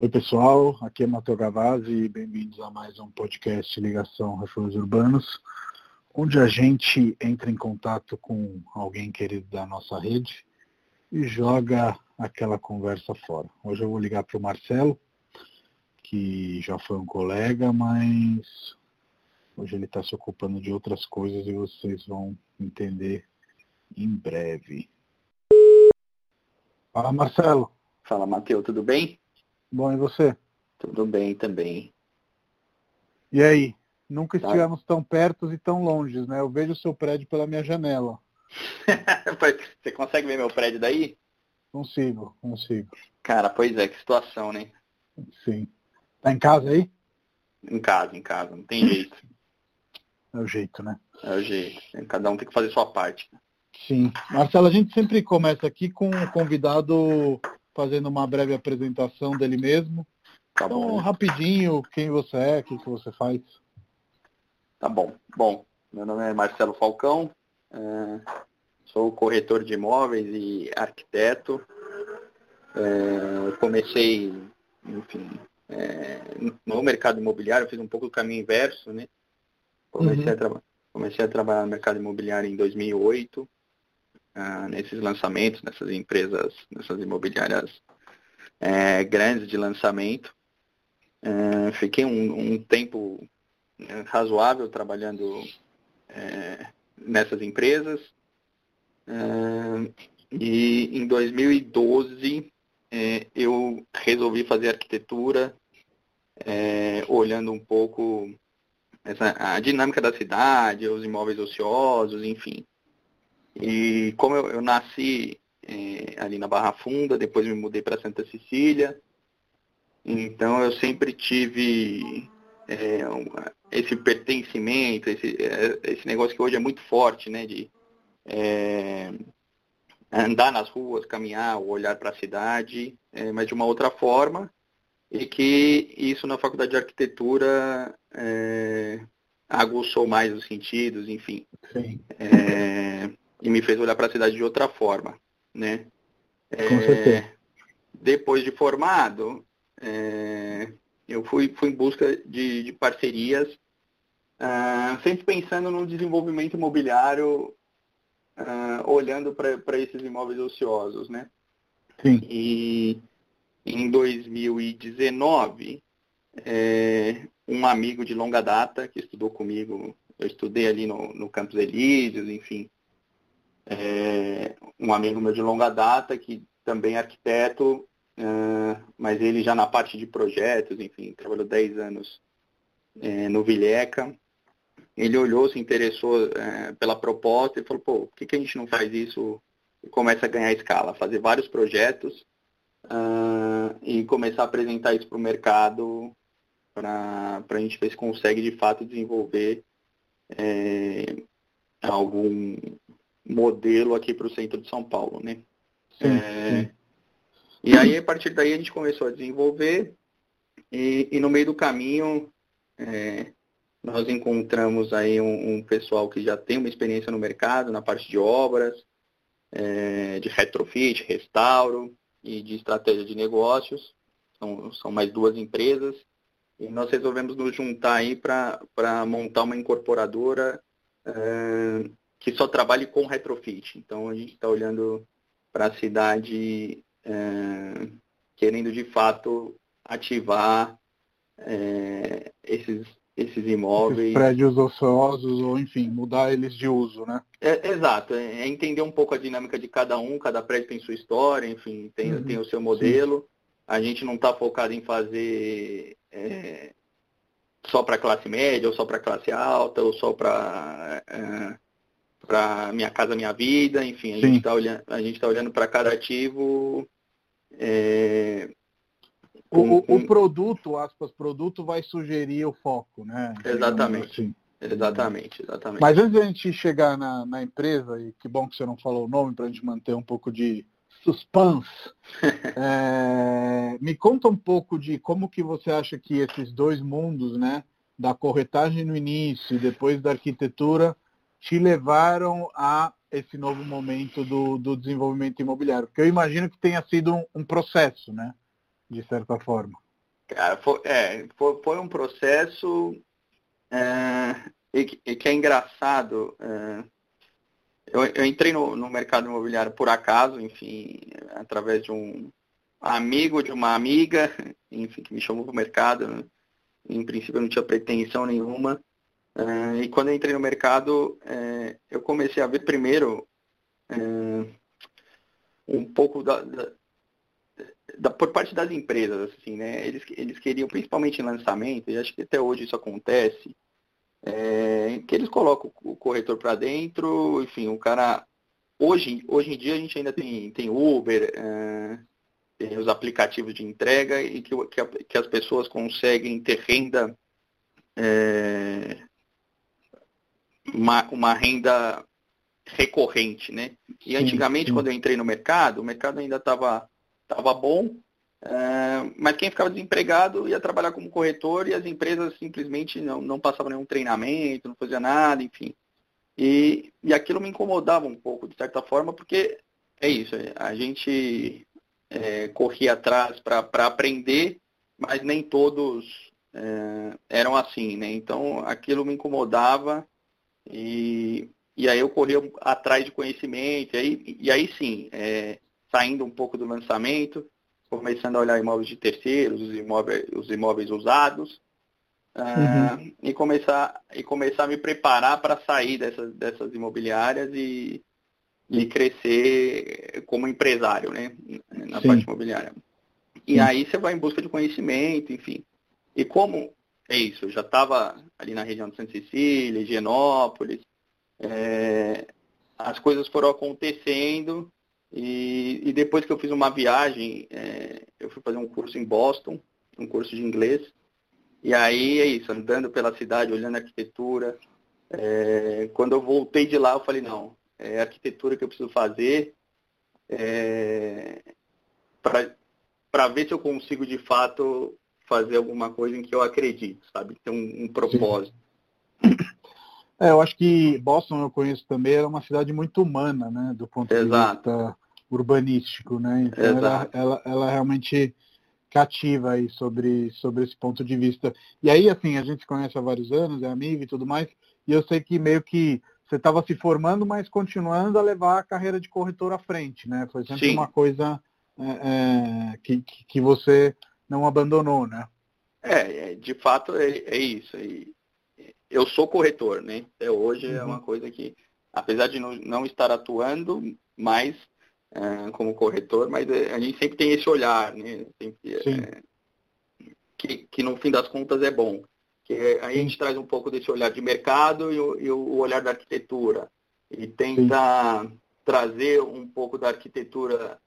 Oi pessoal, aqui é Matheus Gavazzi e bem-vindos a mais um podcast Ligação Refúgios Urbanos, onde a gente entra em contato com alguém querido da nossa rede e joga aquela conversa fora. Hoje eu vou ligar para o Marcelo, que já foi um colega, mas hoje ele está se ocupando de outras coisas e vocês vão entender em breve. Fala Marcelo. Fala Matheus, tudo bem? Bom, e você? Tudo bem também. E aí? Nunca tá. estivemos tão perto e tão longe, né? Eu vejo o seu prédio pela minha janela. você consegue ver meu prédio daí? Consigo, consigo. Cara, pois é, que situação, né? Sim. Tá em casa aí? Em casa, em casa, não tem jeito. É o jeito, né? É o jeito. Cada um tem que fazer sua parte. Sim. Marcelo, a gente sempre começa aqui com o convidado fazendo uma breve apresentação dele mesmo. Tá então, bom. rapidinho, quem você é, o que, que você faz. Tá bom. Bom, meu nome é Marcelo Falcão, é, sou corretor de imóveis e arquiteto. É, comecei, enfim, é, no mercado imobiliário, fiz um pouco do caminho inverso, né? Comecei, uhum. a, comecei a trabalhar no mercado imobiliário em 2008 uh, nesses lançamentos, nessas empresas, nessas imobiliárias é, grandes de lançamento. Uh, fiquei um, um tempo né, razoável trabalhando é, nessas empresas. Uh, e em 2012 é, eu resolvi fazer arquitetura, é, olhando um pouco essa, a dinâmica da cidade, os imóveis ociosos, enfim. E como eu, eu nasci é, ali na Barra Funda, depois me mudei para Santa Cecília, então eu sempre tive é, esse pertencimento, esse, é, esse negócio que hoje é muito forte, né? De é, andar nas ruas, caminhar, olhar para a cidade, é, mas de uma outra forma, e que isso na faculdade de arquitetura aguçou mais os sentidos, enfim. Sim. E me fez olhar para a cidade de outra forma, né? Com é, certeza. Depois de formado, é, eu fui, fui em busca de, de parcerias, uh, sempre pensando no desenvolvimento imobiliário, uh, olhando para esses imóveis ociosos, né? Sim. E em 2019, é, um amigo de longa data que estudou comigo, eu estudei ali no, no Campos Elíseos, enfim, é, um amigo meu de longa data, que também é arquiteto, é, mas ele já na parte de projetos, enfim, trabalhou 10 anos é, no Vilheca. Ele olhou, se interessou é, pela proposta e falou, pô, por que, que a gente não faz isso e começa a ganhar escala? Fazer vários projetos uh, e começar a apresentar isso para o mercado para a gente ver se consegue de fato desenvolver é, algum modelo aqui para o centro de São Paulo, né? Sim, é, sim. E aí, a partir daí, a gente começou a desenvolver e, e no meio do caminho, é, nós encontramos aí um, um, pessoal que já tem uma experiência no mercado, na parte de obras, é, de retrofit, restauro e de estratégia de negócios. São, são mais duas empresas. E nós resolvemos nos juntar aí para montar uma incorporadora é, que só trabalhe com retrofit. Então a gente está olhando para a cidade é, querendo de fato ativar é, esses, esses imóveis. Esses prédios ociosos, ou enfim, mudar eles de uso, né? É, exato, é, é entender um pouco a dinâmica de cada um, cada prédio tem sua história, enfim, tem, uhum, tem o seu modelo. Sim. A gente não está focado em fazer é, só para classe média, ou só para classe alta, ou só para é, para Minha Casa Minha Vida, enfim, a gente está olhando, a gente tá olhando para cada ativo. É, o, o, produto, aspas, produto vai sugerir o foco, né? Exatamente. Assim. Exatamente, exatamente. Mas antes da gente chegar na, na empresa, e que bom que você não falou o nome para a gente manter um pouco de suspense, é, me conta um pouco de como que você acha que esses dois mundos, né, da corretagem no início e depois da arquitetura, te levaram a esse novo momento do, do desenvolvimento imobiliário? Porque eu imagino que tenha sido um, um processo, né? De certa forma. Cara, foi, é, foi, foi um processo é, e, que, que é engraçado. É, eu, eu, entrei no, no, mercado imobiliário por acaso, enfim, através de um amigo de uma amiga, enfim, que me chamou para o mercado. Em princípio, eu não tinha pretensão nenhuma. É, e quando eu entrei no mercado, é, eu comecei a ver primeiro é, um pouco da, da, da, por parte das empresas, assim, né? Eles, eles queriam, principalmente em lançamento, e acho que até hoje isso acontece, que eles colocam o corretor para dentro, enfim, o cara. Hoje, hoje em dia a gente ainda tem, tem Uber, tem os aplicativos de entrega e que, que, que as pessoas conseguem ter renda, uma, uma renda recorrente, né? E antigamente, sim, sim. quando eu entrei no mercado, o mercado ainda estava tava bom, é, mas quem ficava desempregado ia trabalhar como corretor e as empresas simplesmente não, não passavam nenhum treinamento, não fazia nada, enfim. E, e aquilo me incomodava um pouco, de certa forma, porque é isso, a gente é, corria atrás para aprender, mas nem todos é, eram assim, né? Então aquilo me incomodava e, e aí eu corri atrás de conhecimento, e aí, e aí sim, é, saindo um pouco do lançamento, começando a olhar imóveis de terceiros, os imóveis, os imóveis usados, uh, uhum. e, começar, e começar a me preparar para sair dessas, dessas imobiliárias e, e crescer como empresário, né? Na Sim. parte imobiliária. E Sim. aí você vai em busca de conhecimento, enfim. E como é isso, eu já estava ali na região de Santa Cecília, Higienópolis, é, as coisas foram acontecendo e, e, depois que eu fiz uma viagem, é, eu fui fazer um curso em Boston, um curso de inglês, e aí é isso, andando pela cidade, olhando a arquitetura. É, quando eu voltei de lá, eu falei, não, é a arquitetura que eu preciso fazer é, para ver se eu consigo de fato fazer alguma coisa em que eu acredito, sabe? Ter um, um propósito. É, eu acho que Boston, eu conheço também, era uma cidade muito humana, né? Do ponto Exato. de vista urbanístico, né? Então ela, ela, ela, realmente cativa aí sobre, sobre esse ponto de vista. E aí, assim, a gente se conhece há vários anos, é amigo e tudo mais, e eu sei que meio que você estava se formando, mas continuando a levar a carreira de corretor à frente, né? Foi sempre Sim. uma coisa é, é, que, que você não abandonou, né? É, é de fato é, é isso. eu sou corretor, né? Até hoje uhum. é uma uhum. coisa que, apesar de não, não estar atuando mais é, como corretor, mas é, a gente sempre tem esse olhar, né? Sempre, é, que, que no fim das contas é bom. Que aí a gente traz um pouco desse olhar de mercado e o, e o olhar da arquitetura. E tenta Sim. trazer um pouco da arquitetura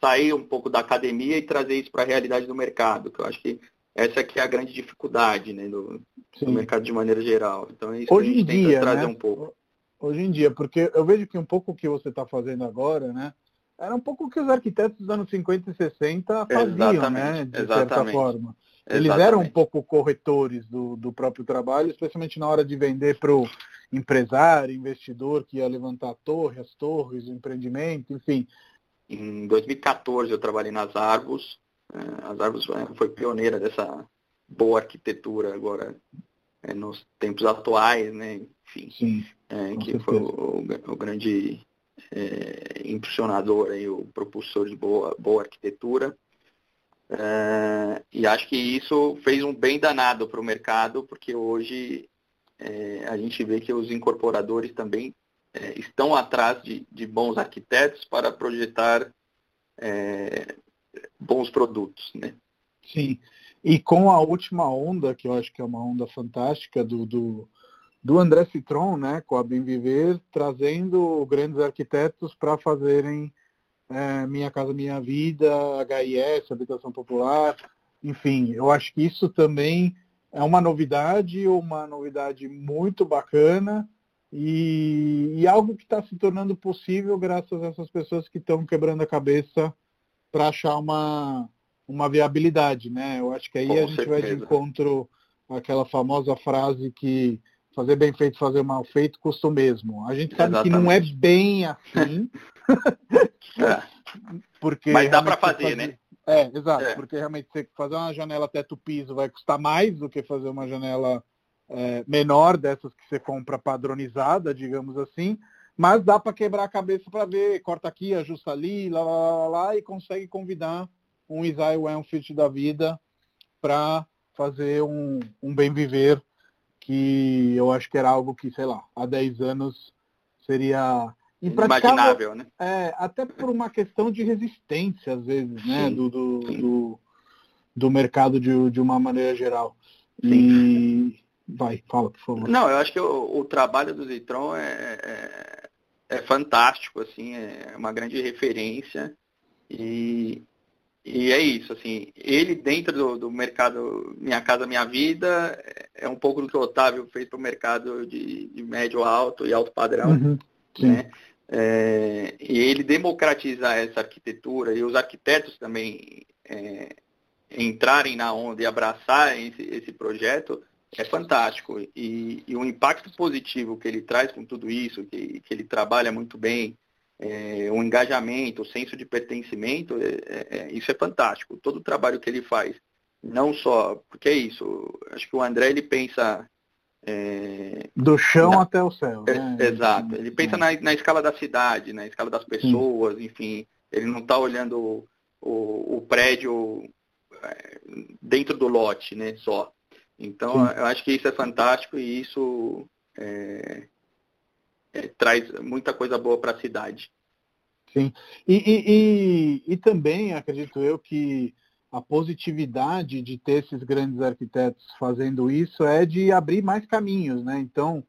sair um pouco da academia e trazer isso para a realidade do mercado, que eu acho que essa que é a grande dificuldade né, do, do mercado de maneira geral. Então é isso Hoje que a gente em dia, trazer né? um pouco. Hoje em dia, porque eu vejo que um pouco o que você está fazendo agora, né? Era um pouco o que os arquitetos dos anos 50 e 60 faziam, Exatamente. né? De Exatamente. certa forma. Eles Exatamente. eram um pouco corretores do, do próprio trabalho, especialmente na hora de vender para o empresário, investidor que ia levantar a torre, as torres, o empreendimento, enfim. Em 2014 eu trabalhei nas Argos. É, as Argos é, foi pioneira dessa boa arquitetura agora é, nos tempos atuais, né? Enfim, Sim, é, que foi o, o grande é, impulsionador, aí, o propulsor de boa, boa arquitetura. É, e acho que isso fez um bem danado para o mercado, porque hoje a gente vê que os incorporadores também é, estão atrás de, de, bons arquitetos para projetar é, bons produtos. Né? Sim, e com a última onda, que eu acho que é uma onda fantástica do, do, do André Citron, né, com a Bem Viver, trazendo grandes arquitetos para fazerem é, Minha Casa Minha Vida, HIS, Habitação Popular, enfim, eu acho que isso também é uma novidade, uma novidade muito bacana, e, e algo que está se tornando possível graças a essas pessoas que estão quebrando a cabeça para achar uma, uma viabilidade, né? Eu acho que aí Com a gente certeza. vai de encontro aquela famosa frase que fazer bem feito, fazer mal feito custa o mesmo. A gente sabe Exatamente. que não é bem assim. é. Porque Mas dá para fazer, fazer, né? É, exato, é. porque realmente você fazer uma janela teto piso vai custar mais do que fazer uma janela é, menor dessas que você compra padronizada, digamos assim, mas dá para quebrar a cabeça para ver, corta aqui, ajusta ali, lá, lá, lá, lá, e consegue convidar um Isaiah Wenfield da vida para fazer um, um bem viver que eu acho que era algo que, sei lá, há 10 anos seria Imaginável, né? É, até por uma questão de resistência, às vezes, né? Do, do, do, do, mercado de, de uma maneira geral. Sim. E vai, fala, por favor. Não, eu acho que o, o trabalho do Zitron é, é, é, fantástico, assim, é uma grande referência. E, e é isso, assim, ele dentro do, do mercado Minha Casa Minha Vida é um pouco do que o Otávio fez para o mercado de, de médio alto e alto padrão. Uhum. Né? É, e ele democratizar essa arquitetura e os arquitetos também é, entrarem na onda e abraçarem esse, esse projeto é fantástico. E, e, o impacto positivo que ele traz com tudo isso, que, que ele trabalha muito bem, é, o engajamento, o senso de pertencimento, é, é, é, isso é fantástico. Todo o trabalho que ele faz, não só, porque é isso, acho que o André ele pensa é... Do chão na... até o céu. Né? É, exato. Ele pensa na, na, escala da cidade, na escala das pessoas, Sim. enfim. Ele não está olhando o, o, o, prédio dentro do lote, né, só. Então, Sim. eu acho que isso é fantástico e isso é, é, traz muita coisa boa para a cidade. Sim. E, e, e, e também acredito eu que a positividade de ter esses grandes arquitetos fazendo isso é de abrir mais caminhos, né? Então,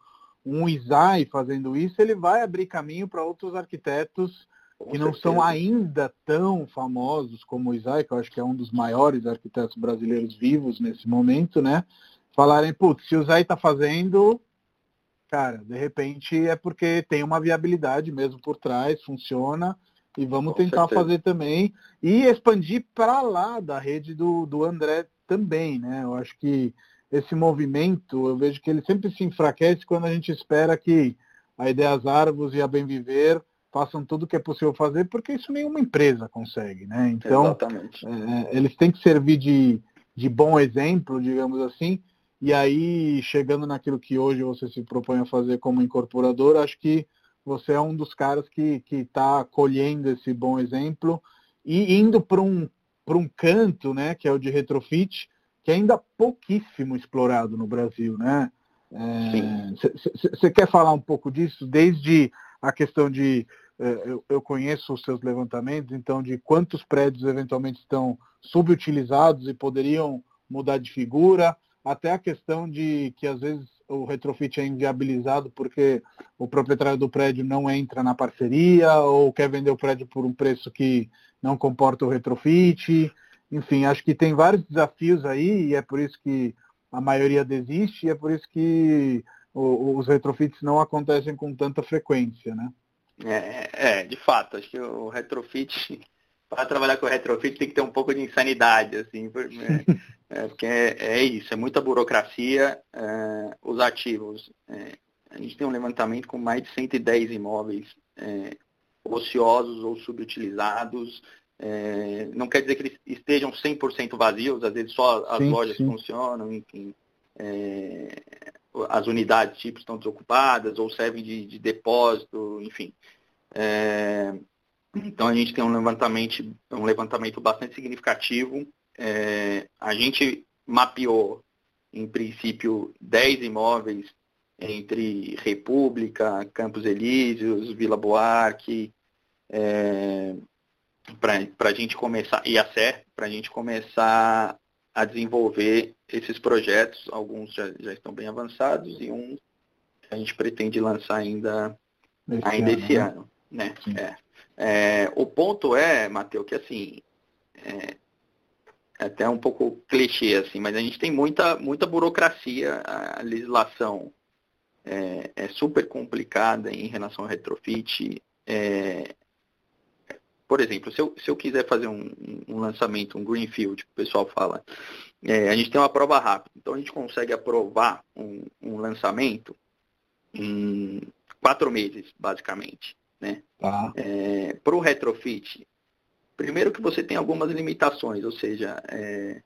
um Isai fazendo isso, ele vai abrir caminho para outros arquitetos Com que não são ainda tão famosos como o Isai, que eu acho que é um dos maiores arquitetos brasileiros vivos nesse momento, né? Falarem, putz, se o Isai está fazendo, cara, de repente é porque tem uma viabilidade mesmo por trás, funciona, e vamos Com tentar certeza. fazer também e expandir para lá da rede do, do André também, né? Eu acho que esse movimento, eu vejo que ele sempre se enfraquece quando a gente espera que a Ideias Árvores e a Bem Viver façam tudo o que é possível fazer, porque isso nenhuma empresa consegue, né? Então, é, eles têm que servir de, de bom exemplo, digamos assim, e aí, chegando naquilo que hoje você se propõe a fazer como incorporador, acho que você é um dos caras que está colhendo esse bom exemplo e indo para um, um canto, né, que é o de retrofit, que é ainda pouquíssimo explorado no Brasil, né? Você é, quer falar um pouco disso, desde a questão de é, eu, eu, conheço os seus levantamentos, então de quantos prédios eventualmente estão subutilizados e poderiam mudar de figura, até a questão de que às vezes o retrofit é inviabilizado porque o proprietário do prédio não entra na parceria ou quer vender o prédio por um preço que não comporta o retrofit. Enfim, acho que tem vários desafios aí e é por isso que a maioria desiste e é por isso que os retrofits não acontecem com tanta frequência, né? É, é de fato, acho que o retrofit para trabalhar com retrofit tem que ter um pouco de insanidade, assim, é, é, porque é, é, isso, é muita burocracia, é, os ativos. É, a gente tem um levantamento com mais de 110 imóveis ociosos ou subutilizados. não quer dizer que eles estejam 100% vazios, às vezes só as sim, lojas sim. funcionam, enfim. As unidades tipo estão desocupadas ou servem de, de depósito, enfim. Então a gente tem um levantamento, um levantamento bastante significativo. É, a gente mapeou, em princípio, 10 imóveis entre República, Campos Elíseos, Vila Buarque, é, para a gente começar, e a para a gente começar a desenvolver esses projetos. Alguns já, já estão bem avançados e um a gente pretende lançar ainda, esse ainda ano, esse né? ano. Né? É. É, o ponto é, Matheus, que assim, é, é, até um pouco clichê, assim, mas a gente tem muita, muita burocracia, a legislação é, é super complicada em relação ao retrofit. É, por exemplo, se eu, se eu quiser fazer um, um lançamento, um greenfield, que o pessoal fala, é, a gente tem uma prova rápida, então a gente consegue aprovar um, um lançamento em quatro meses, basicamente. Né? Tá. É, Para o retrofit, Primeiro que você tem algumas limitações, ou seja, é,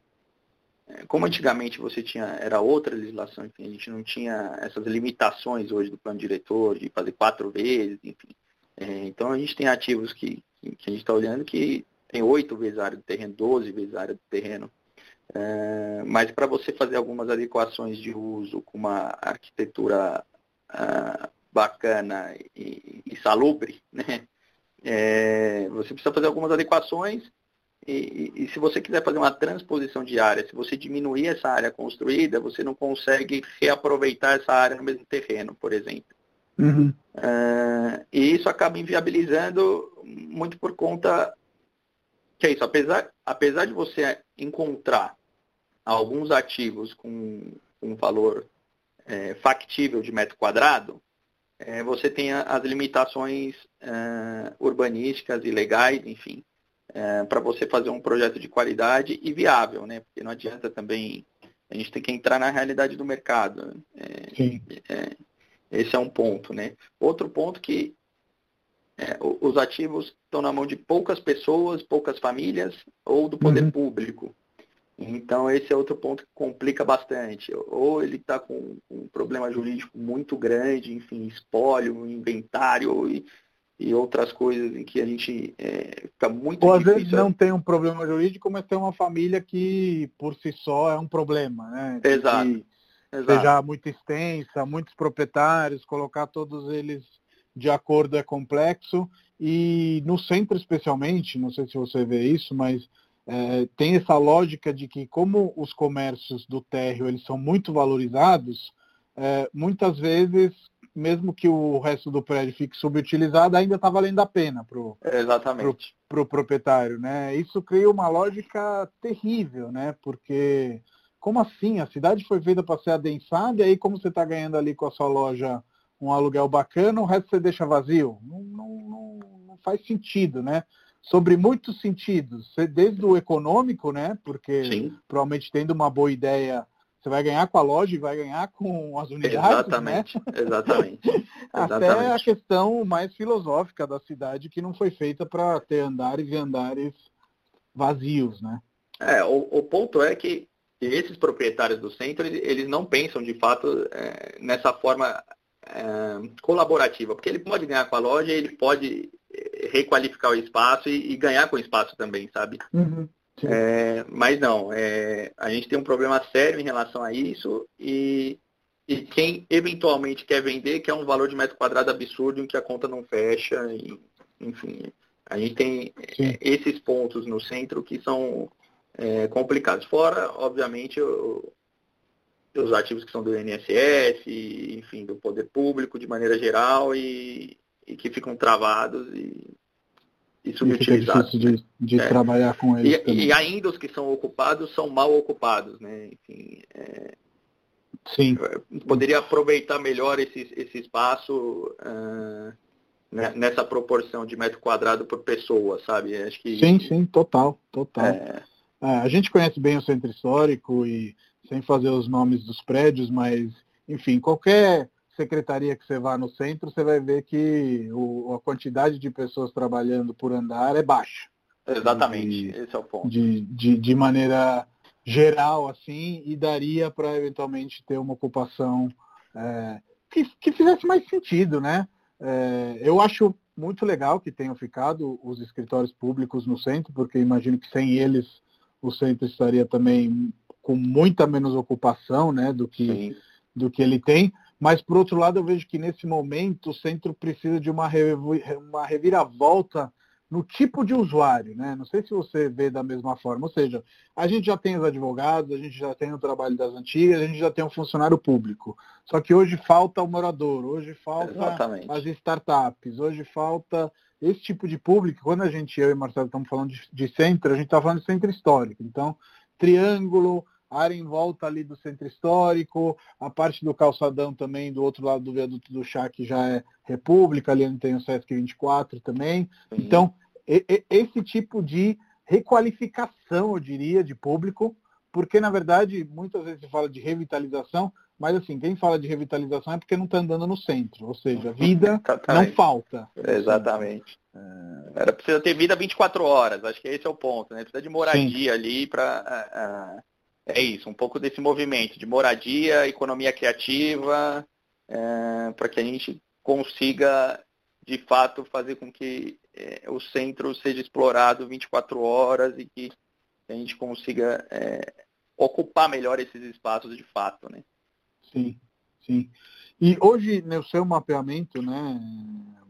é, como antigamente você tinha, era outra legislação, enfim, a gente não tinha essas limitações hoje do plano diretor de fazer quatro vezes, enfim. É, então a gente tem ativos que, que a gente está olhando que tem oito vezes a área do terreno, doze vezes a área do terreno. É, mas para você fazer algumas adequações de uso com uma arquitetura uh, bacana e, e, salubre, né? É, você precisa fazer algumas adequações e, e, se você quiser fazer uma transposição de área, se você diminuir essa área construída, você não consegue reaproveitar essa área no mesmo terreno, por exemplo. Uhum. Uh, e isso acaba inviabilizando muito por conta que é isso, apesar, apesar de você encontrar alguns ativos com um valor é, factível de metro quadrado, é, você tem as limitações é, urbanísticas e legais, enfim, é, para você fazer um projeto de qualidade e viável, né? Porque não adianta também, a gente tem que entrar na realidade do mercado. É, Sim. Esse é um ponto, né? Outro ponto que é, os ativos estão na mão de poucas pessoas, poucas famílias ou do poder uhum. público. Então esse é outro ponto que complica bastante. Ou ele está com um problema jurídico muito grande, enfim, espólio, inventário e, e outras coisas em que a gente é, fica muito Ou às vezes não tem um problema jurídico, mas tem uma família que por si só é um problema, né? Exato. Que Exato. seja muito extensa, muitos proprietários, colocar todos eles de acordo é complexo. E no centro especialmente, não sei se você vê isso, mas é, tem essa lógica de que como os comércios do térreo eles são muito valorizados, é, muitas vezes mesmo que o resto do prédio fique subutilizado, ainda está valendo a pena para o pro, pro proprietário. Né? Isso cria uma lógica terrível, né? porque como assim? A cidade foi feita para ser adensada e aí como você está ganhando ali com a sua loja um aluguel bacana, o resto você deixa vazio? Não, não, não, não faz sentido, né? Sobre muitos sentidos, desde o econômico, né? Porque Sim. provavelmente tendo uma boa ideia você vai ganhar com a loja e vai ganhar com as unidades. Exatamente, né? exatamente. Até a questão mais filosófica da cidade que não foi feita para ter andares e andares vazios, né? É, o, o ponto é que esses proprietários do centro, eles não pensam de fato é, nessa forma é, colaborativa, porque ele pode ganhar com a loja, ele pode é, requalificar o espaço e, e ganhar com o espaço também, sabe? Uhum. É, mas não, é, a gente tem um problema sério em relação a isso e, e quem eventualmente quer vender quer um valor de metro quadrado absurdo em que a conta não fecha, e, enfim. A gente tem Sim. esses pontos no centro que são é, complicados. Fora, obviamente, o, os ativos que são do INSS, enfim, do poder público de maneira geral e, e que ficam travados e e subutilizados. Fica difícil de, de é. trabalhar com eles. E, e, ainda os que são ocupados são mal ocupados, né? Enfim, é... Sim. Poderia aproveitar melhor esse, esse espaço uh, nessa proporção de metro quadrado por pessoa, sabe? Acho que... Sim, sim, total, total. É... É, a gente conhece bem o centro histórico e sem fazer os nomes dos prédios, mas, enfim, qualquer secretaria que você vá no centro, você vai ver que o, a quantidade de pessoas trabalhando por andar é baixa. Exatamente, de, esse é o ponto. De, de, de maneira geral, assim, e daria para eventualmente ter uma ocupação é, que, que fizesse mais sentido, né? É, eu acho muito legal que tenham ficado os escritórios públicos no centro, porque imagino que sem eles o centro estaria também com muita menos ocupação né, do, que, do que ele tem. Mas, por outro lado, eu vejo que nesse momento o centro precisa de uma, uma reviravolta no tipo de usuário, né? Não sei se você vê da mesma forma. Ou seja, a gente já tem os advogados, a gente já tem o trabalho das antigas, a gente já tem um funcionário público. Só que hoje falta o morador, hoje falta Exatamente. as startups, hoje falta esse tipo de público. Quando a gente, eu e Marcelo, estamos falando de, de centro, a gente está falando de centro histórico. Então, triângulo, área em volta ali do centro histórico, a parte do calçadão também, do outro lado do viaduto do chá, que já é República, ali onde tem o Sesc 24 também. Sim. Então, e, e, esse tipo de requalificação, eu diria, de público, porque na verdade muitas vezes se fala de revitalização, mas assim, quem fala de revitalização é porque não está andando no centro, ou seja, vida não falta. Exatamente. É... Era precisa ter vida 24 horas, acho que esse é o ponto, né? Precisa de moradia Sim. ali para é isso, um pouco desse movimento de moradia, economia criativa, é, para que a gente consiga de fato fazer com que é, o centro seja explorado 24 horas e que a gente consiga é, ocupar melhor esses espaços de fato, né? Sim, sim. E hoje, no seu mapeamento, né,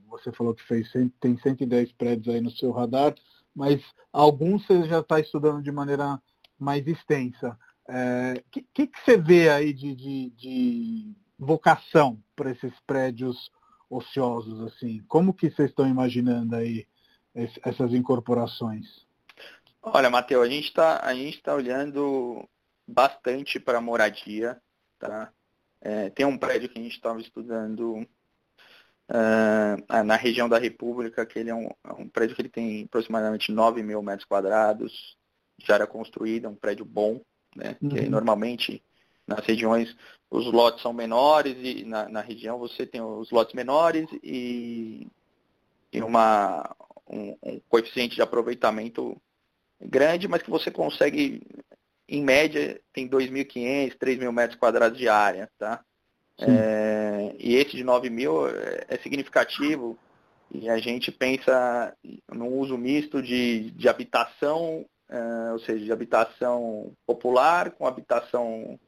você falou que fez, tem 110 prédios aí no seu radar, mas alguns você já está estudando de maneira mais extensa. O é, que, que, que, você vê aí de, de, de vocação para esses prédios ociosos assim? Como que vocês estão imaginando aí essas incorporações? Olha, Matheus, a gente está tá olhando bastante para moradia, tá? É, tem um prédio que a gente estava estudando uh, na região da República, que ele é um, é um, prédio que ele tem aproximadamente 9 mil metros quadrados, já era construído, é um prédio bom, né? Uhum. Que normalmente nas regiões os lotes são menores e na, na região você tem os lotes menores e, e uma, um, um, coeficiente de aproveitamento grande, mas que você consegue, em média, tem 2.500, 3.000 metros quadrados de área, tá? É, e esse de 9 mil é, é significativo e a gente pensa no uso misto de, de habitação, é, ou seja, de habitação popular com habitação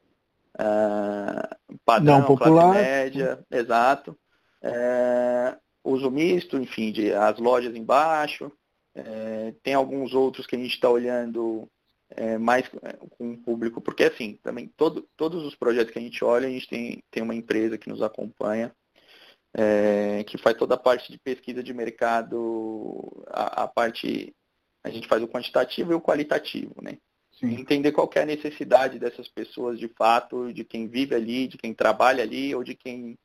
uh, padrão, Não popular. classe média, exato. Uh, uso misto, enfim, de, as lojas embaixo. Uh, tem alguns outros que a gente está olhando mais com o público, porque assim, também todo, todos os projetos que a gente olha, a gente tem, tem uma empresa que nos acompanha, que faz toda a parte de pesquisa de mercado, a, a parte, a gente faz o quantitativo e o qualitativo, né? Sim. Entender qual é a necessidade dessas pessoas de fato, de quem vive ali, de quem trabalha ali, ou de quem,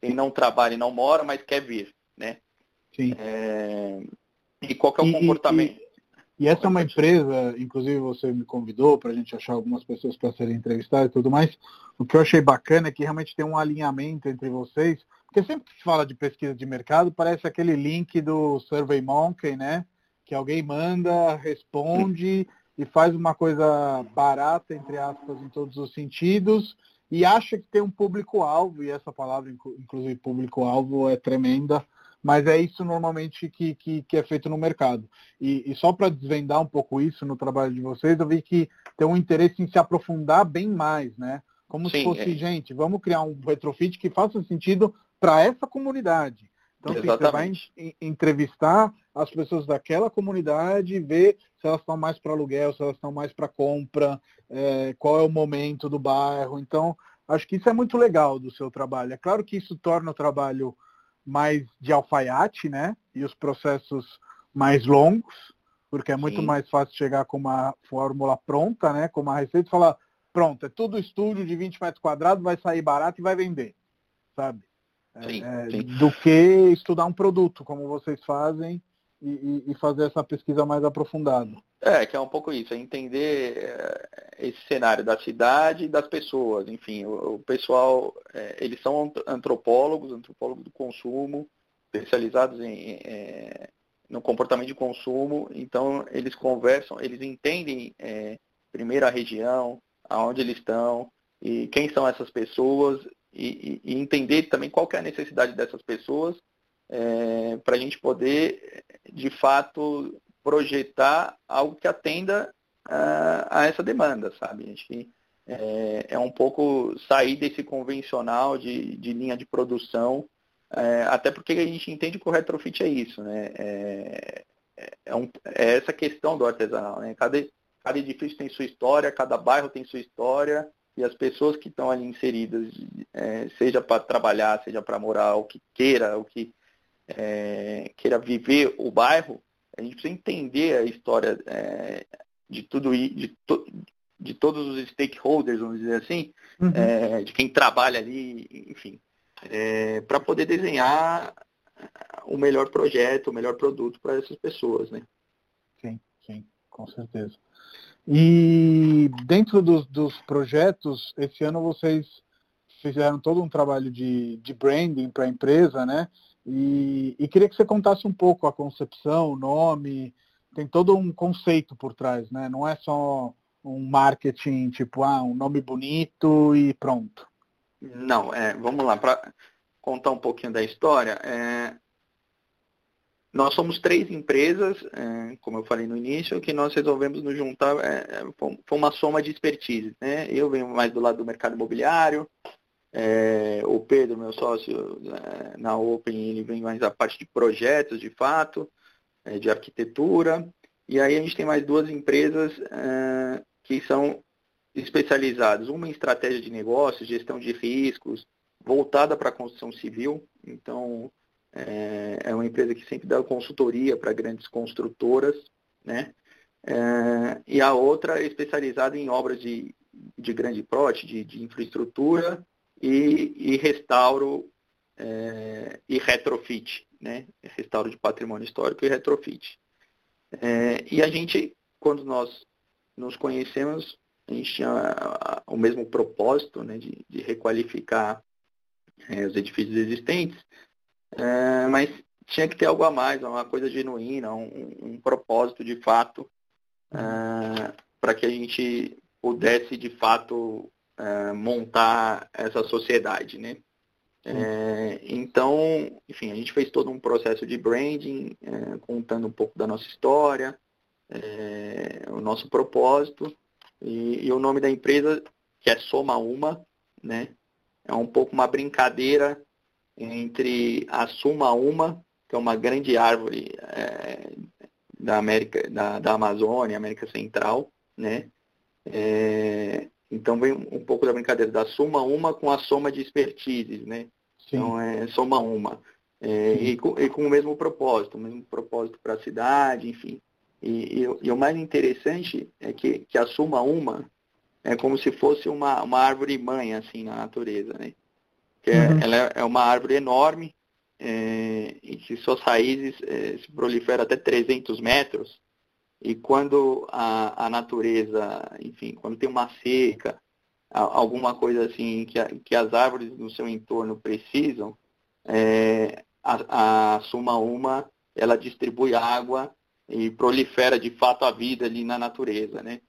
quem não trabalha e não mora, mas quer vir, né? Sim. É... E qual é o e, comportamento? E, e, essa é uma empresa, inclusive você me convidou para a gente achar algumas pessoas para serem entrevistadas e tudo mais. O que eu achei bacana é que realmente tem um alinhamento entre vocês, porque sempre que se fala de pesquisa de mercado, parece aquele link do Survey Monkey, né? Que alguém manda, responde e faz uma coisa barata, entre aspas, em todos os sentidos, e acha que tem um público-alvo, e essa palavra, inclusive público-alvo, é tremenda, mas é isso normalmente que, que, que é feito no mercado. E, e só para desvendar um pouco isso no trabalho de vocês, eu vi que tem um interesse em se aprofundar bem mais, né? Como Sim, se fosse, é. gente, vamos criar um retrofit que faça sentido para essa comunidade. Então, assim, você vai entrevistar as pessoas daquela comunidade, ver se elas estão mais para aluguel, se elas estão mais para compra, é, qual é o momento do bairro. Então, acho que isso é muito legal do seu trabalho. É claro que isso torna o trabalho mais de alfaiate, né? E os processos mais longos, porque é muito Sim. mais fácil chegar com uma fórmula pronta, né? Com uma receita e falar, pronto, é tudo estúdio de 20 metros quadrados, vai sair barato e vai vender, sabe? Sim, é, sim. do que estudar um produto, como vocês fazem, e, e, fazer essa pesquisa mais aprofundada. É, que é um pouco isso, é entender é, esse cenário da cidade e das pessoas. Enfim, o, o pessoal, é, eles são antropólogos, antropólogos do consumo, especializados em, é, no comportamento de consumo, então eles conversam, eles entendem é, primeiro a região, aonde eles estão, e quem são essas pessoas e, e, entender também qual é a necessidade dessas pessoas é, para a gente poder, de fato, projetar algo que atenda a, a essa demanda, sabe? Acho que é, é, um pouco sair desse convencional de, de linha de produção, é, até porque a gente entende que o retrofit é isso, né? É, é, um, é essa questão do artesanal, né? Cada, cada edifício tem sua história, cada bairro tem sua história, e as pessoas que estão ali inseridas, é, seja para trabalhar, seja para morar, o que queira, o que é, queira viver o bairro, a gente precisa entender a história é, de tudo de, to, de todos os stakeholders, vamos dizer assim, uhum. É, de quem trabalha ali, enfim, é, para poder desenhar o melhor projeto, o melhor produto para essas pessoas, né? Sim, sim, com certeza. E dentro dos, dos projetos, esse ano vocês fizeram todo um trabalho de, de branding para a empresa, né? E, e, queria que você contasse um pouco a concepção, o nome, tem todo um conceito por trás, né? Não é só um marketing tipo, ah, um nome bonito e pronto. Não, é, vamos lá, para contar um pouquinho da história. É, nós somos três empresas, é, como eu falei no início, que nós resolvemos nos juntar, é, é foi uma soma de expertise. Né? Eu venho mais do lado do mercado imobiliário, é, o Pedro, meu sócio é, na Open, ele vem mais da parte de projetos, de fato, é, de arquitetura. E aí a gente tem mais duas empresas é, que são especializadas, uma em estratégia de negócios, gestão de riscos, voltada para a construção civil. Então, é, é, uma empresa que sempre dá consultoria para grandes construtoras, né? É, e a outra é especializada em obras de, de grande porte, de, de infraestrutura e, e restauro é, e retrofit, né? Restauro de patrimônio histórico e retrofit. É, e a gente, quando nós nos conhecemos, a gente tinha o mesmo propósito né, de, de requalificar é, os edifícios existentes, é, mas tinha que ter algo a mais, uma coisa genuína, um, um propósito de fato, é, para que a gente pudesse de fato é, montar essa sociedade, né? É, então, enfim, a gente fez todo um processo de branding, é, contando um pouco da nossa história, é, o nosso propósito e, e, o nome da empresa, que é Soma Uma, né? É um pouco uma brincadeira entre a Suma Uma, que é uma grande árvore da América, da, da Amazônia, América Central, né? É, então vem um pouco da brincadeira da soma uma com a soma de expertises, né? Sim. Então é soma uma. É, e, com, e, com, o mesmo propósito, o mesmo propósito para a cidade, enfim. E, e, e, o mais interessante é que, que a soma uma é como se fosse uma, uma árvore mãe, assim, na natureza, né? Que é, uhum. ela é uma árvore enorme, é, e que suas raízes é, se proliferam até 300 metros, e quando a, a natureza, enfim, quando tem uma seca, alguma coisa assim que, a, que as árvores no seu entorno precisam, é, a, a Suma Uma, ela distribui água e prolifera de fato a vida ali na natureza, né?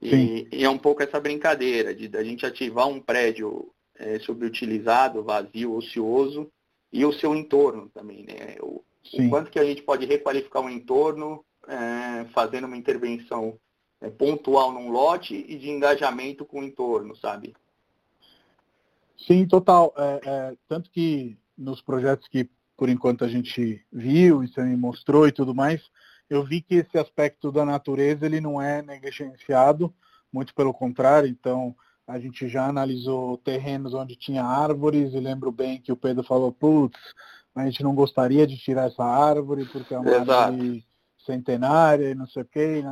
E, e, é um pouco essa brincadeira de a gente ativar um prédio é, subutilizado, vazio, ocioso, e o seu entorno também, né? O, o quanto que a gente pode requalificar o entorno é, fazendo uma intervenção é, pontual num lote e de engajamento com o entorno, sabe? Sim, total. É, é, tanto que nos projetos que por enquanto a gente viu e você me mostrou e tudo mais, eu vi que esse aspecto da natureza ele não é negligenciado, muito pelo contrário. Então a gente já analisou terrenos onde tinha árvores e lembro bem que o Pedro falou, putz, a gente não gostaria de tirar essa árvore porque é uma Exato. árvore centenária e não sei o quê.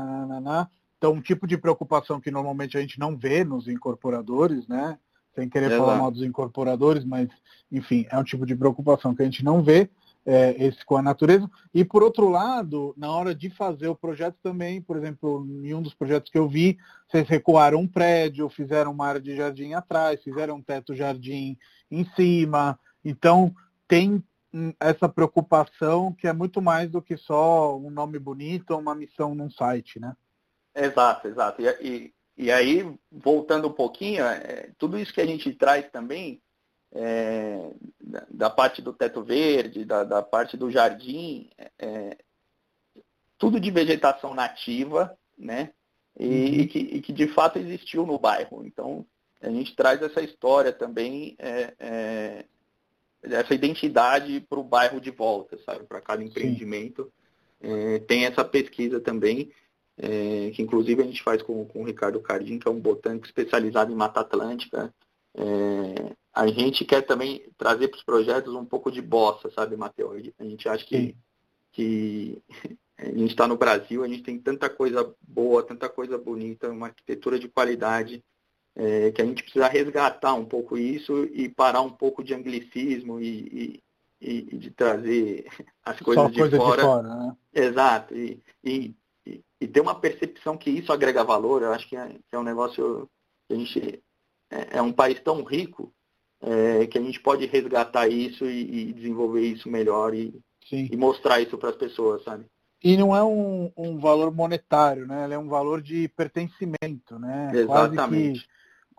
Então, um tipo de preocupação que normalmente a gente não vê nos incorporadores, né? Sem querer falar mal dos incorporadores, mas, enfim, é um tipo de preocupação que a gente não vê é, esse com a natureza. E, por outro lado, na hora de fazer o projeto também, por exemplo, em um dos projetos que eu vi, vocês recuaram um prédio, fizeram uma área de jardim atrás, fizeram um teto-jardim em cima. Então, tem essa preocupação que é muito mais do que só um nome bonito ou uma missão num site, né? Exato, exato. E, e, e aí, voltando um pouquinho, é, tudo isso que a gente traz também, é, da, da, parte do teto verde, da, da parte do jardim, é, tudo de vegetação nativa, né? E, uhum. e, que, e, que, de fato existiu no bairro. Então, a gente traz essa história também é, é, essa identidade para o bairro de volta, sabe? Para cada empreendimento. É, tem essa pesquisa também, é, que inclusive a gente faz com, com o Ricardo Cardim, que é um botânico especializado em Mata Atlântica. É, a gente quer também trazer para os projetos um pouco de bossa, sabe, Matheus? A gente acha que, que a gente está no Brasil, a gente tem tanta coisa boa, tanta coisa bonita, uma arquitetura de qualidade é, que a gente precisa resgatar um pouco isso e parar um pouco de anglicismo e, e, e de trazer as coisas de, coisa fora. de fora. né? Exato. E, e, e ter uma percepção que isso agrega valor, eu acho que é, que é um negócio que a gente é, é um país tão rico é, que a gente pode resgatar isso e, desenvolver isso melhor e, mostrar isso para as pessoas, sabe? E não é um, um, valor monetário, né? Ele é um valor de pertencimento, né? Exatamente. Que,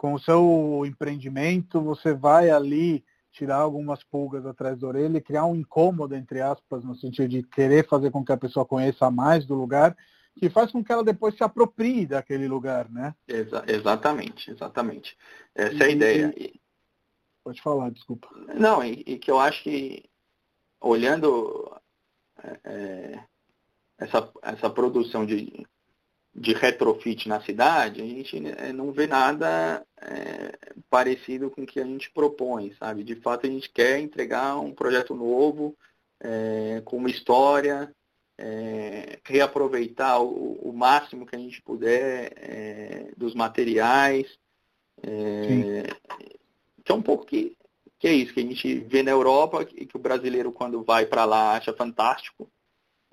com o seu empreendimento, você vai ali tirar algumas pulgas atrás da orelha e criar um incômodo, entre aspas, no sentido de querer fazer com que a pessoa conheça mais do lugar, que faz com que ela depois se aproprie daquele lugar, né? Exa exatamente, exatamente. Essa e, é a ideia. E... Pode falar, desculpa. Não, e, e que eu acho que, olhando é, é essa, essa produção de, de retrofit na cidade, a gente né, não vê nada é, parecido com o que a gente propõe, sabe? De fato, a gente quer entregar um projeto novo, é, com uma história, é, reaproveitar o, o, máximo que a gente puder dos materiais. É um pouco que, que é isso, que a gente vê na Europa e que o brasileiro, quando vai para lá, acha fantástico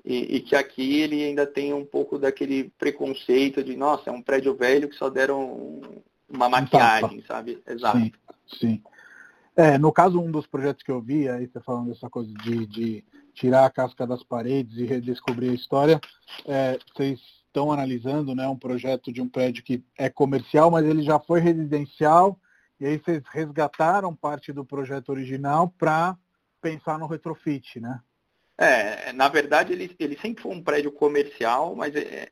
e, e, que aqui ele ainda tem um pouco daquele preconceito de, nossa, é um prédio velho que só deram uma maquiagem, um sabe? Exato. Sim, sim. É, no caso, um dos projetos que eu vi, aí você falando dessa coisa de, de tirar a casca das paredes e redescobrir a história, é, vocês estão analisando né, um projeto de um prédio que é comercial, mas ele já foi residencial, e aí vocês resgataram parte do projeto original para pensar no retrofit, né? É, na verdade ele, ele sempre foi um prédio comercial, mas é,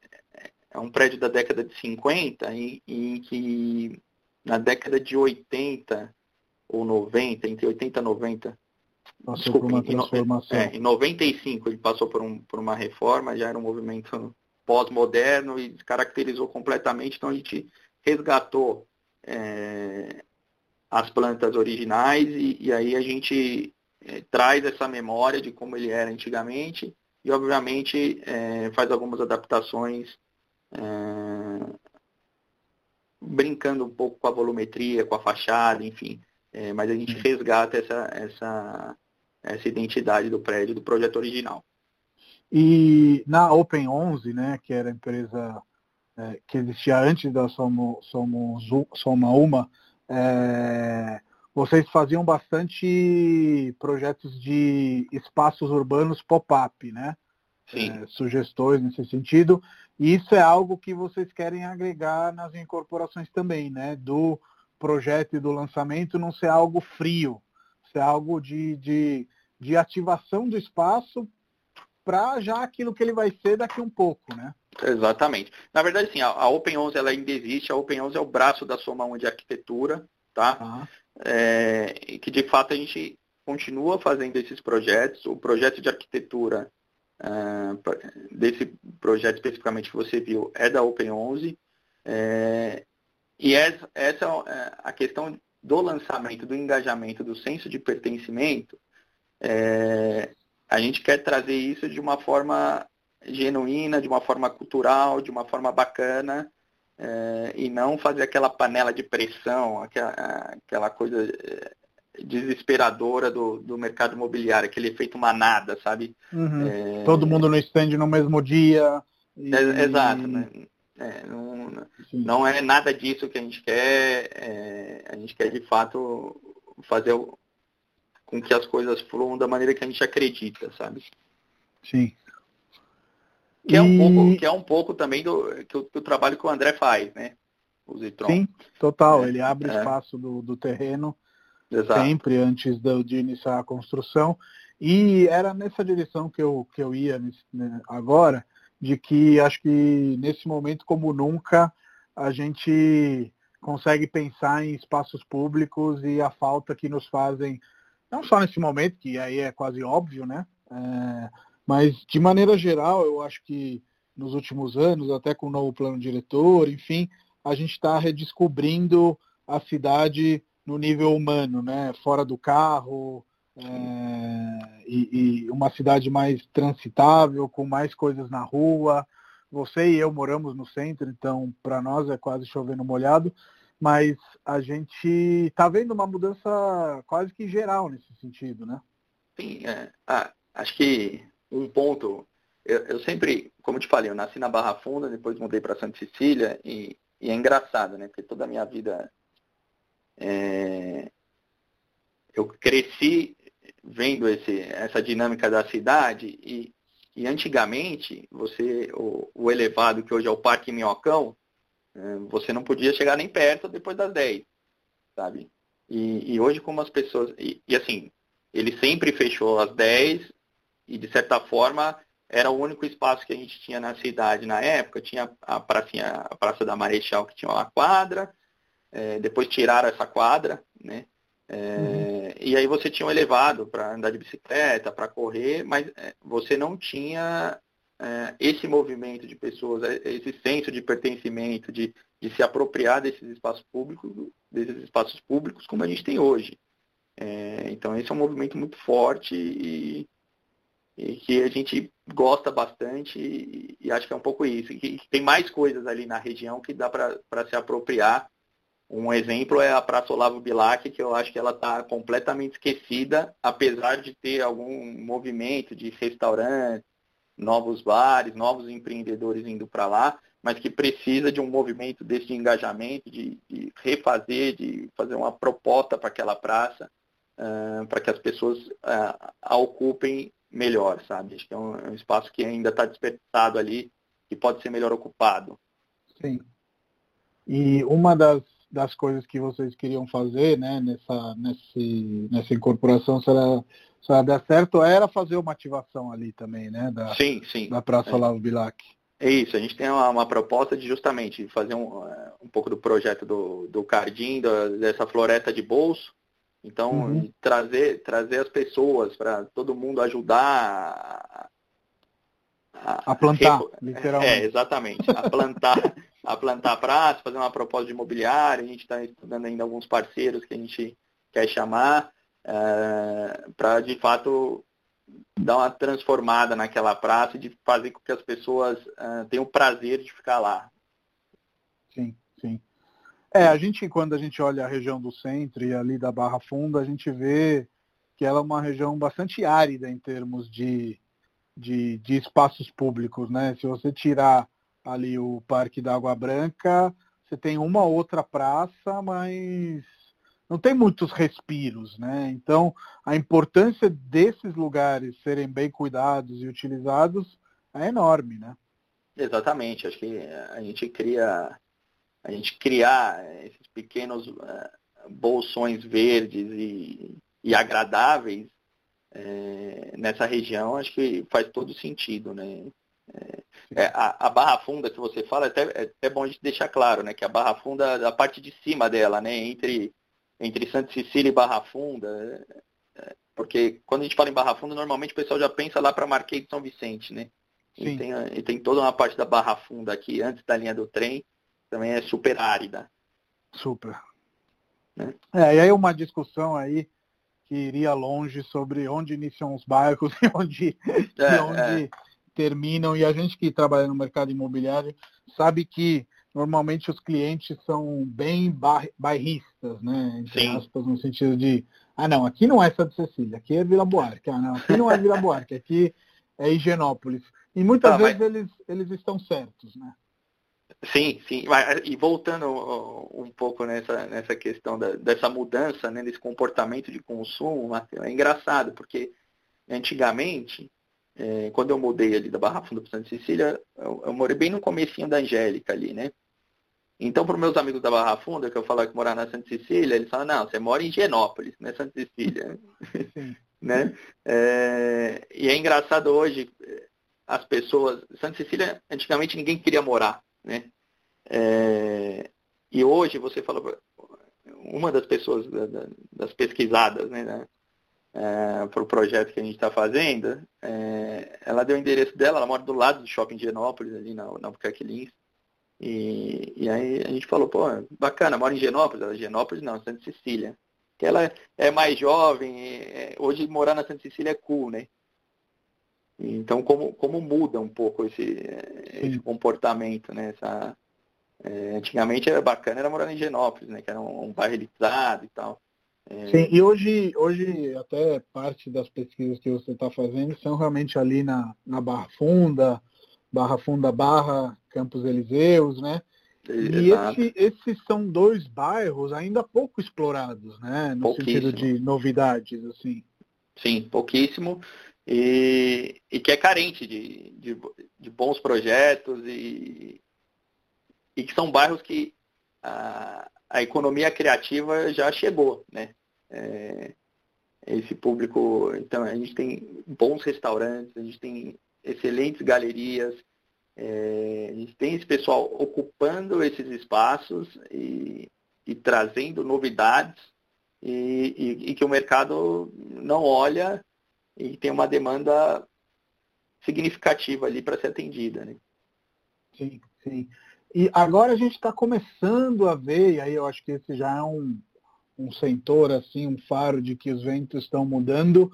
é um prédio da década de 50, em, em que na década de 80 ou 90, entre 80 e 90, passou desculpa, por uma transformação. Em, é, em 95 ele passou por, um, por uma reforma, já era um movimento pós-moderno e caracterizou completamente, então a gente resgatou é, as plantas originais e, e aí a gente é, traz essa memória de como ele era antigamente e, obviamente, é, faz algumas adaptações é, brincando um pouco com a volumetria, com a fachada, enfim. É, mas a gente uhum. resgata essa, essa, essa identidade do prédio, do projeto original. E na Open 11, né, que era a empresa é, que existia antes da Soma, Soma, Soma Uma, é, vocês faziam bastante projetos de espaços urbanos pop-up, né? Sim. É, sugestões nesse sentido. E isso é algo que vocês querem agregar nas incorporações também, né? Do projeto e do lançamento não ser algo frio, ser algo de, de, de ativação do espaço para já aquilo que ele vai ser daqui um pouco, né? Exatamente. Na verdade, sim, a, Open 11 ela ainda existe. A Open 11 é o braço da Soma 1 de arquitetura, tá? Ah é, que de fato a gente continua fazendo esses projetos. O projeto de arquitetura é, desse projeto especificamente que você viu é da Open 11. É, e essa, essa é a questão do lançamento, do engajamento, do senso de pertencimento, é, a gente quer trazer isso de uma forma genuína, de uma forma cultural, de uma forma bacana, é, e não fazer aquela panela de pressão, aquela, aquela coisa eh, desesperadora do, do mercado imobiliário, aquele efeito manada, sabe? Uhum. É... Todo mundo no stand no mesmo dia. E... É, exato, né? É, não, não, é nada disso que a gente quer. É, a gente quer de fato fazer com que as coisas fluam da maneira que a gente acredita, sabe? Sim. Que, e... é um pouco, que é um pouco também do que o, trabalho que o André faz, né? O Zitron. Sim, total. É, Ele abre é. espaço do, do terreno Exato. sempre antes de, de, iniciar a construção. E era nessa direção que eu, que eu ia nesse, né, agora, de que acho que nesse momento, como nunca, a gente consegue pensar em espaços públicos e a falta que nos fazem, não só nesse momento, que aí é quase óbvio, né? É, mas, de maneira geral, eu acho que nos últimos anos, até com o novo plano diretor, enfim, a gente está redescobrindo a cidade no nível humano, né? fora do carro, é, e, e, uma cidade mais transitável, com mais coisas na rua. Você e eu moramos no centro, então para nós é quase chovendo molhado, mas a gente está vendo uma mudança quase que geral nesse sentido, né? Sim, é, ah, acho que um ponto eu, eu, sempre, como te falei, eu nasci na Barra Funda, depois mudei para Santa Cecília e, e, é engraçado, né? Porque toda a minha vida é, eu cresci vendo esse, essa dinâmica da cidade e, e antigamente você o, o, elevado que hoje é o Parque Minhocão, é, você não podia chegar nem perto depois das 10, sabe? E, e hoje como as pessoas. E, e assim, ele sempre fechou às 10 e de certa forma era o único espaço que a gente tinha na cidade na época. Tinha a, pracinha, a Praça da Marechal, que tinha uma quadra, é, depois tiraram essa quadra, né? É, uhum. E aí você tinha um elevado para andar de bicicleta, para correr, mas é, você não tinha é, esse movimento de pessoas, é, esse senso de pertencimento, de, de se apropriar desses espaços públicos, desses espaços públicos como a gente tem hoje. É, então esse é um movimento muito forte e, e que a gente gosta bastante e, e, acho que é um pouco isso. E tem mais coisas ali na região que dá para se apropriar. Um exemplo é a Praça Olavo Bilac, que eu acho que ela está completamente esquecida, apesar de ter algum movimento de restaurantes, novos bares, novos empreendedores indo para lá, mas que precisa de um movimento desse engajamento, de, de refazer, de fazer uma proposta para aquela praça, uh, para que as pessoas uh, a ocupem melhor, sabe? Acho que é um, é um espaço que ainda está desperdiçado ali e pode ser melhor ocupado. Sim. E uma das, das coisas que vocês queriam fazer, né, nessa, nesse, nessa incorporação, se ela, se ela der certo, era fazer uma ativação ali também, né? Da, sim, sim. Da Praça é. Olavo Bilac. É isso, a gente tem uma, uma, proposta de justamente fazer um, um pouco do projeto do, do Cardim, da, dessa floresta de bolso, então, uhum. trazer, trazer as pessoas para todo mundo ajudar a, a plantar, literalmente. É, exatamente. A plantar, a plantar praça, fazer uma proposta de imobiliário. A gente está estudando ainda alguns parceiros que a gente quer chamar é, para, de fato, dar uma transformada naquela praça e de fazer com que as pessoas é, tenham o prazer de ficar lá. É, a gente, quando a gente olha a região do centro e ali da Barra Funda, a gente vê que ela é uma região bastante árida em termos de, de, de espaços públicos, né? Se você tirar ali o Parque da Água Branca, você tem uma outra praça, mas não tem muitos respiros, né? Então, a importância desses lugares serem bem cuidados e utilizados é enorme, né? Exatamente. Acho que a gente cria a gente criar esses pequenos uh, bolsões verdes e, e agradáveis é, nessa região, acho que faz todo sentido, né? É, é, a, a, Barra Funda que você fala, é até, é até bom a gente deixar claro, né? Que a Barra Funda, a parte de cima dela, né? Entre, entre Santa Cecília e Barra Funda, é, porque quando a gente fala em Barra Funda, normalmente o pessoal já pensa lá para Marquês de São Vicente, né? E tem, e tem toda uma parte da Barra Funda aqui, antes da linha do trem, também é super árida. Super. Né? É, e aí uma discussão aí que iria longe sobre onde iniciam os bairros e onde, é, e onde é. terminam. E a gente que trabalha no mercado imobiliário sabe que normalmente os clientes são bem bairristas, né? Entre Sim. aspas, no sentido de, ah não, aqui não é Santa Cecília, aqui é Vila Buarque, ah não, aqui não é Vila Buarque, aqui é Higienópolis. E muitas tá, vezes mas... eles, eles estão certos, né? Sim, sim. E voltando um pouco nessa, nessa questão da, dessa mudança, né, desse comportamento de consumo, é engraçado, porque antigamente, é, quando eu mudei ali da Barra Funda para Santa Cecília, eu, eu, morei bem no comecinho da Angélica ali, né? Então, para os meus amigos da Barra Funda, que eu falava que morava na Santa Cecília, eles falam, não, você mora em Genópolis, não é Santa Cecília. né? É, e é engraçado hoje, as pessoas... Santa Cecília, antigamente ninguém queria morar né? É, e hoje você fala, uma das pessoas das pesquisadas né, é, para o projeto que a gente está fazendo, é, ela deu o endereço dela, ela mora do lado do shopping de Genópolis, ali na, na Albuquerque Lins. E, e aí a gente falou, pô, bacana, mora em Genópolis, ela, Genópolis não, Santa Cecília. Que ela é mais jovem, é, hoje morar na Santa Cecília é cool, né? Então, como, como muda um pouco esse, esse comportamento, né? Essa, é, antigamente era bacana, era morar em Genópolis, né? Que era um, um bairro elitizado e tal. É... Sim, e hoje, hoje até parte das pesquisas que você está fazendo são realmente ali na, na Barra Funda, Barra Funda Barra Campos Elíseus, né? E esse, esses são dois bairros ainda pouco explorados, né? No sentido de novidades, assim. Sim, pouquíssimo. E, e que é carente de, de, de bons projetos e, e que são bairros que a, a economia criativa já chegou, né? É, esse público, então a gente tem bons restaurantes, a gente tem excelentes galerias, é, a gente tem esse pessoal ocupando esses espaços e, e trazendo novidades e, e, e, que o mercado não olha e tem uma demanda significativa ali para ser atendida. Né? Sim, sim. E agora a gente está começando a ver, e aí eu acho que esse já é um, um sentor, assim, um faro de que os ventos estão mudando,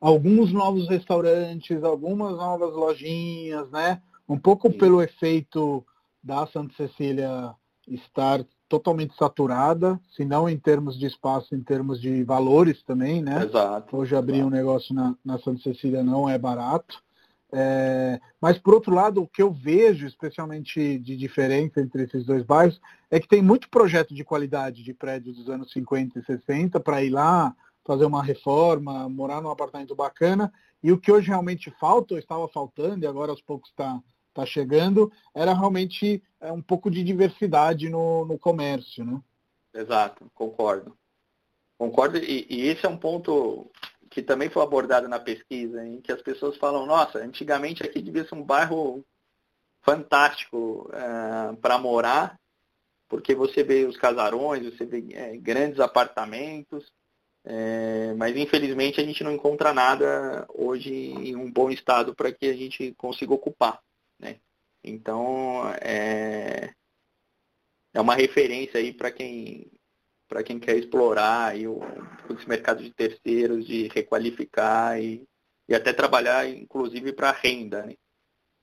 alguns novos restaurantes, algumas novas lojinhas, né? Um pouco Sim. pelo efeito da Santa Cecília estar totalmente saturada, se não em termos de espaço, em termos de valores também, né? Exato. Hoje abrir exato. um negócio na, na Santa Cecília não é barato. É, mas, por outro lado, o que eu vejo, especialmente de diferença entre esses dois bairros, é que tem muito projeto de qualidade de prédios dos anos 50 e 60 para ir lá, fazer uma reforma, morar num apartamento bacana. E o que hoje realmente falta, ou estava faltando, e agora aos poucos está tá chegando, era realmente é, um pouco de diversidade no, no comércio. Né? Exato, concordo. Concordo, e, e esse é um ponto que também foi abordado na pesquisa, em que as pessoas falam, nossa, antigamente aqui devia ser um bairro fantástico uh, para morar, porque você vê os casarões, você vê é, grandes apartamentos, é, mas infelizmente a gente não encontra nada hoje em um bom estado para que a gente consiga ocupar. Né? Então é, é uma referência aí para quem para quem quer explorar aí o, esse mercado de terceiros, de requalificar e, e até trabalhar, inclusive, para renda. Né?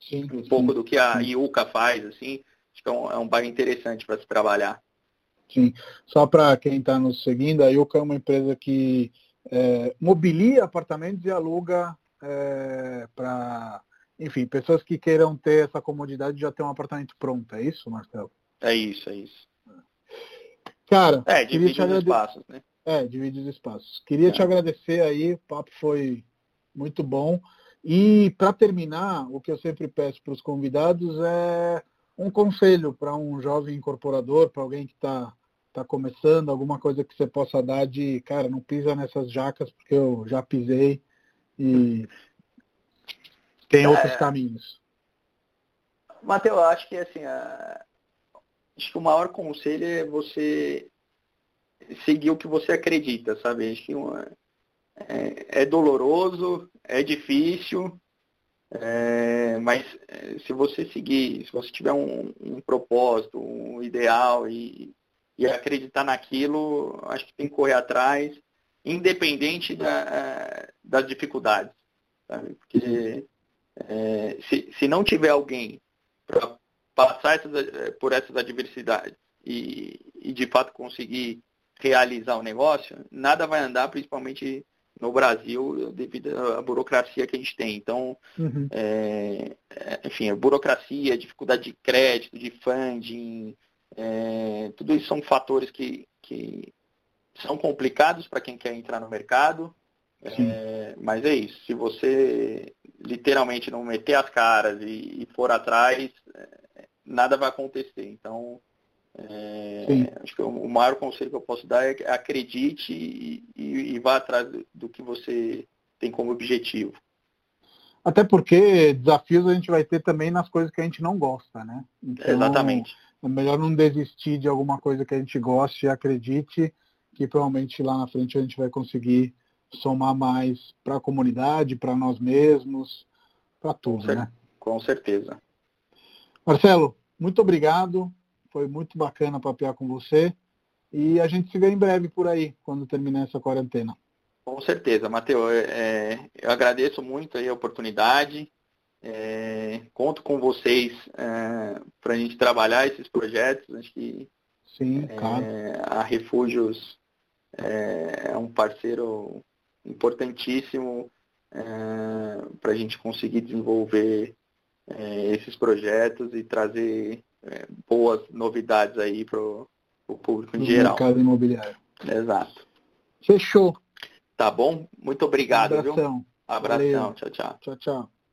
Sim, um sim, pouco do que a IUCA faz, assim, acho que é um, é um bairro interessante para se trabalhar. Sim, só para quem está nos seguindo, a IUCA é uma empresa que é, mobilia apartamentos e aluga é, para, enfim, pessoas que queiram ter essa comodidade de já ter um apartamento pronto. É isso, Marcelo? É isso, é isso. Cara, é, divide os espaços, né? É, divide os espaços. Queria é. te agradecer aí, o papo foi muito bom. E para terminar, o que eu sempre peço para os convidados é um conselho para um jovem incorporador, para alguém que está tá começando, alguma coisa que você possa dar de, cara, não pisa nessas jacas porque eu já pisei e tem é, outros caminhos. Mateus, eu acho que assim, a, acho que o maior conselho é você seguir o que você acredita, sabe? Acho que uma, é, é, doloroso, é difícil, é, mas é, se você seguir, se você tiver um, um propósito, um ideal e, e, acreditar naquilo, acho que tem que correr atrás, independente da, é, das dificuldades, sabe? Porque é, se, se não tiver alguém para passar essas, eh, por essas adversidades e, e, de fato conseguir realizar o negócio, nada vai andar, principalmente no Brasil, devido à burocracia que a gente tem. Então, uhum. é, enfim, a burocracia, dificuldade de crédito, de funding, é, tudo isso são fatores que, que são complicados para quem quer entrar no mercado. É, mas é isso, se você literalmente não meter as caras e, e for atrás, nada vai acontecer. Então, é, acho que o maior conselho que eu posso dar é acredite e, e, e vá atrás do que você tem como objetivo. Até porque desafios a gente vai ter também nas coisas que a gente não gosta, né? Então, Exatamente. É melhor não desistir de alguma coisa que a gente goste e acredite que provavelmente lá na frente a gente vai conseguir somar mais para a comunidade, para nós mesmos, para tudo, com né? Com certeza. Marcelo, muito obrigado. Foi muito bacana papear com você. E a gente se vê em breve por aí, quando terminar essa quarentena. Com certeza, Matheus. É, eu agradeço muito a oportunidade. É, conto com vocês é, para a gente trabalhar esses projetos. Acho que Sim, claro. a Refúgios é, é um parceiro importantíssimo é, para a gente conseguir desenvolver é, esses projetos e trazer é, boas novidades aí para o público em no geral. mercado imobiliário. Exato. Fechou. Tá bom? Muito obrigado. Abração. Viu? Abração. Valeu. Tchau, tchau. Tchau, tchau.